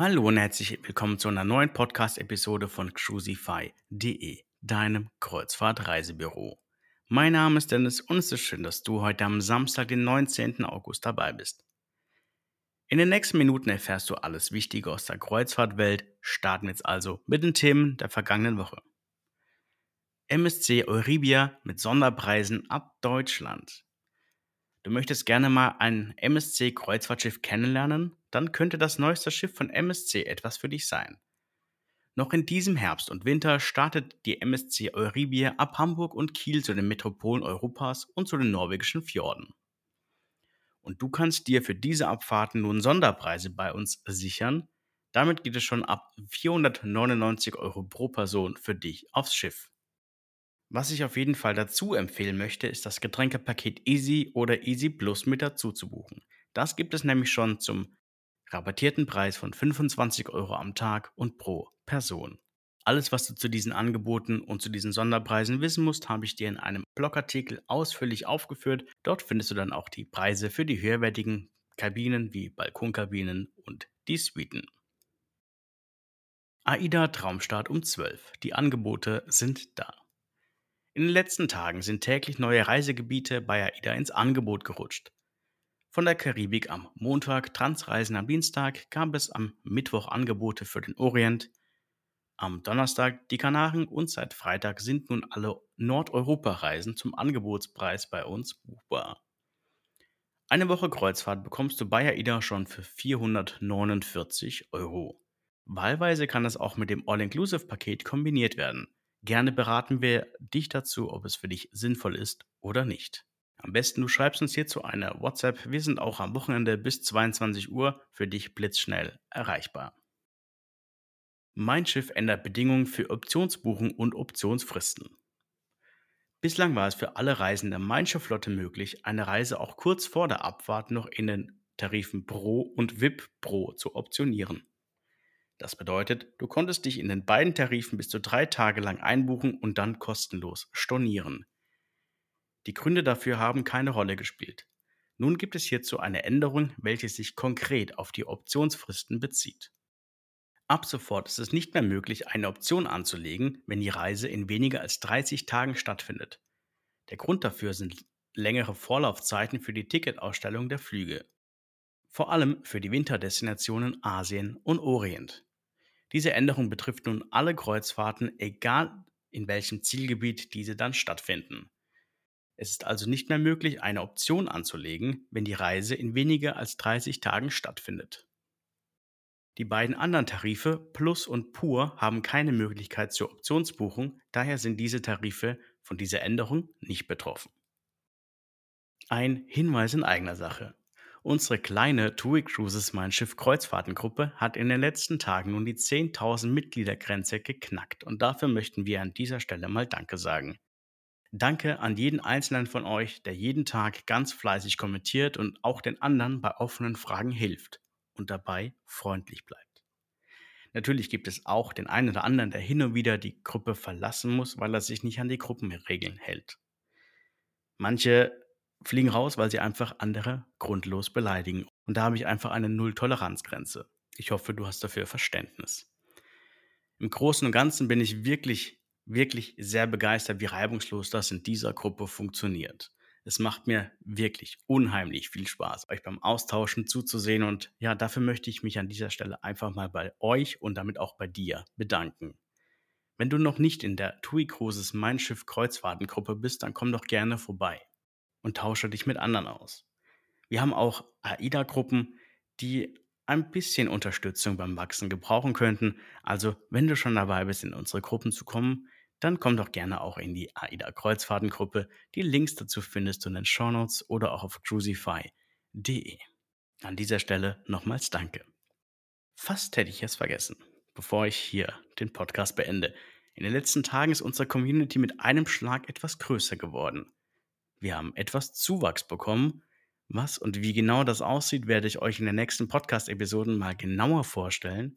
Hallo und herzlich willkommen zu einer neuen Podcast-Episode von Cruisify.de, deinem Kreuzfahrt-Reisebüro. Mein Name ist Dennis und es ist schön, dass du heute am Samstag, den 19. August dabei bist. In den nächsten Minuten erfährst du alles Wichtige aus der Kreuzfahrtwelt. Starten wir jetzt also mit den Themen der vergangenen Woche. MSC Euribia mit Sonderpreisen ab Deutschland. Du möchtest gerne mal ein MSC Kreuzfahrtschiff kennenlernen? Dann könnte das neueste Schiff von MSC etwas für dich sein. Noch in diesem Herbst und Winter startet die MSC Euribia ab Hamburg und Kiel zu den Metropolen Europas und zu den norwegischen Fjorden. Und du kannst dir für diese Abfahrten nun Sonderpreise bei uns sichern. Damit geht es schon ab 499 Euro pro Person für dich aufs Schiff. Was ich auf jeden Fall dazu empfehlen möchte, ist das Getränkepaket Easy oder Easy Plus mit dazu zu buchen. Das gibt es nämlich schon zum rabattierten Preis von 25 Euro am Tag und pro Person. Alles, was du zu diesen Angeboten und zu diesen Sonderpreisen wissen musst, habe ich dir in einem Blogartikel ausführlich aufgeführt. Dort findest du dann auch die Preise für die höherwertigen Kabinen wie Balkonkabinen und die Suiten. AIDA Traumstart um 12. Die Angebote sind da. In den letzten Tagen sind täglich neue Reisegebiete bei AIDA ins Angebot gerutscht. Von der Karibik am Montag, Transreisen am Dienstag gab es am Mittwoch Angebote für den Orient, am Donnerstag die Kanaren und seit Freitag sind nun alle Nordeuropa-Reisen zum Angebotspreis bei uns buchbar. Eine Woche Kreuzfahrt bekommst du bei AIDA schon für 449 Euro. Wahlweise kann es auch mit dem All-Inclusive-Paket kombiniert werden. Gerne beraten wir dich dazu, ob es für dich sinnvoll ist oder nicht. Am besten du schreibst uns hierzu eine WhatsApp. Wir sind auch am Wochenende bis 22 Uhr für dich blitzschnell erreichbar. Mein Schiff ändert Bedingungen für Optionsbuchung und Optionsfristen. Bislang war es für alle Reisende Mein Schiff Flotte möglich, eine Reise auch kurz vor der Abfahrt noch in den Tarifen Pro und VIP Pro zu optionieren. Das bedeutet, du konntest dich in den beiden Tarifen bis zu drei Tage lang einbuchen und dann kostenlos stornieren. Die Gründe dafür haben keine Rolle gespielt. Nun gibt es hierzu eine Änderung, welche sich konkret auf die Optionsfristen bezieht. Ab sofort ist es nicht mehr möglich, eine Option anzulegen, wenn die Reise in weniger als 30 Tagen stattfindet. Der Grund dafür sind längere Vorlaufzeiten für die Ticketausstellung der Flüge. Vor allem für die Winterdestinationen Asien und Orient. Diese Änderung betrifft nun alle Kreuzfahrten, egal in welchem Zielgebiet diese dann stattfinden. Es ist also nicht mehr möglich, eine Option anzulegen, wenn die Reise in weniger als 30 Tagen stattfindet. Die beiden anderen Tarife Plus und Pur haben keine Möglichkeit zur Optionsbuchung, daher sind diese Tarife von dieser Änderung nicht betroffen. Ein Hinweis in eigener Sache. Unsere kleine TUI Cruises Mein Schiff Kreuzfahrtengruppe hat in den letzten Tagen nun die 10.000 Mitgliedergrenze geknackt und dafür möchten wir an dieser Stelle mal Danke sagen. Danke an jeden einzelnen von euch, der jeden Tag ganz fleißig kommentiert und auch den anderen bei offenen Fragen hilft und dabei freundlich bleibt. Natürlich gibt es auch den einen oder anderen, der hin und wieder die Gruppe verlassen muss, weil er sich nicht an die Gruppenregeln hält. Manche fliegen raus, weil sie einfach andere grundlos beleidigen. Und da habe ich einfach eine Null-Toleranz-Grenze. Ich hoffe, du hast dafür Verständnis. Im Großen und Ganzen bin ich wirklich, wirklich sehr begeistert, wie reibungslos das in dieser Gruppe funktioniert. Es macht mir wirklich unheimlich viel Spaß, euch beim Austauschen zuzusehen und ja, dafür möchte ich mich an dieser Stelle einfach mal bei euch und damit auch bei dir bedanken. Wenn du noch nicht in der TUI Cruises Mein Schiff Kreuzfahrtengruppe bist, dann komm doch gerne vorbei und tausche dich mit anderen aus. Wir haben auch AIDA-Gruppen, die ein bisschen Unterstützung beim Wachsen gebrauchen könnten. Also, wenn du schon dabei bist, in unsere Gruppen zu kommen, dann komm doch gerne auch in die AIDA Kreuzfahrtengruppe. Die Links dazu findest du in den Shownotes oder auch auf cruisify.de. An dieser Stelle nochmals Danke. Fast hätte ich es vergessen, bevor ich hier den Podcast beende. In den letzten Tagen ist unsere Community mit einem Schlag etwas größer geworden. Wir haben etwas Zuwachs bekommen. Was und wie genau das aussieht, werde ich euch in den nächsten Podcast-Episoden mal genauer vorstellen.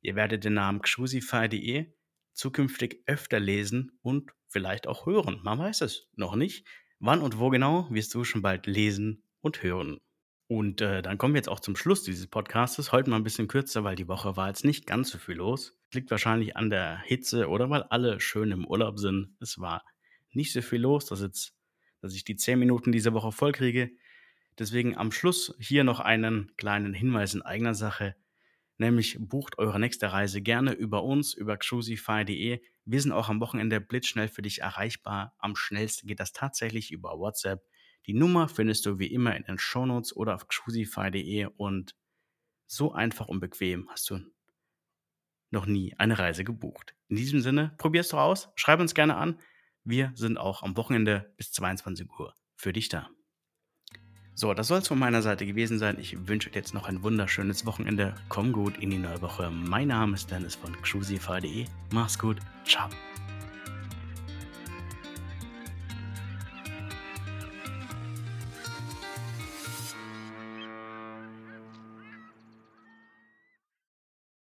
Ihr werdet den Namen Crucify.de zukünftig öfter lesen und vielleicht auch hören. Man weiß es noch nicht. Wann und wo genau wirst du schon bald lesen und hören. Und äh, dann kommen wir jetzt auch zum Schluss dieses Podcastes. Heute mal ein bisschen kürzer, weil die Woche war jetzt nicht ganz so viel los. Liegt wahrscheinlich an der Hitze oder weil alle schön im Urlaub sind. Es war nicht so viel los, dass, jetzt, dass ich die 10 Minuten diese Woche voll kriege. Deswegen am Schluss hier noch einen kleinen Hinweis in eigener Sache. Nämlich bucht eure nächste Reise gerne über uns, über cruisify.de. Wir sind auch am Wochenende blitzschnell für dich erreichbar. Am schnellsten geht das tatsächlich über WhatsApp. Die Nummer findest du wie immer in den Shownotes oder auf cruisify.de und so einfach und bequem hast du noch nie eine Reise gebucht. In diesem Sinne, probier's doch aus, schreib uns gerne an. Wir sind auch am Wochenende bis 22 Uhr für dich da. So, das soll es von meiner Seite gewesen sein. Ich wünsche dir jetzt noch ein wunderschönes Wochenende. Komm gut in die neue Woche. Mein Name ist Dennis von cruisify.de. Mach's gut. Ciao.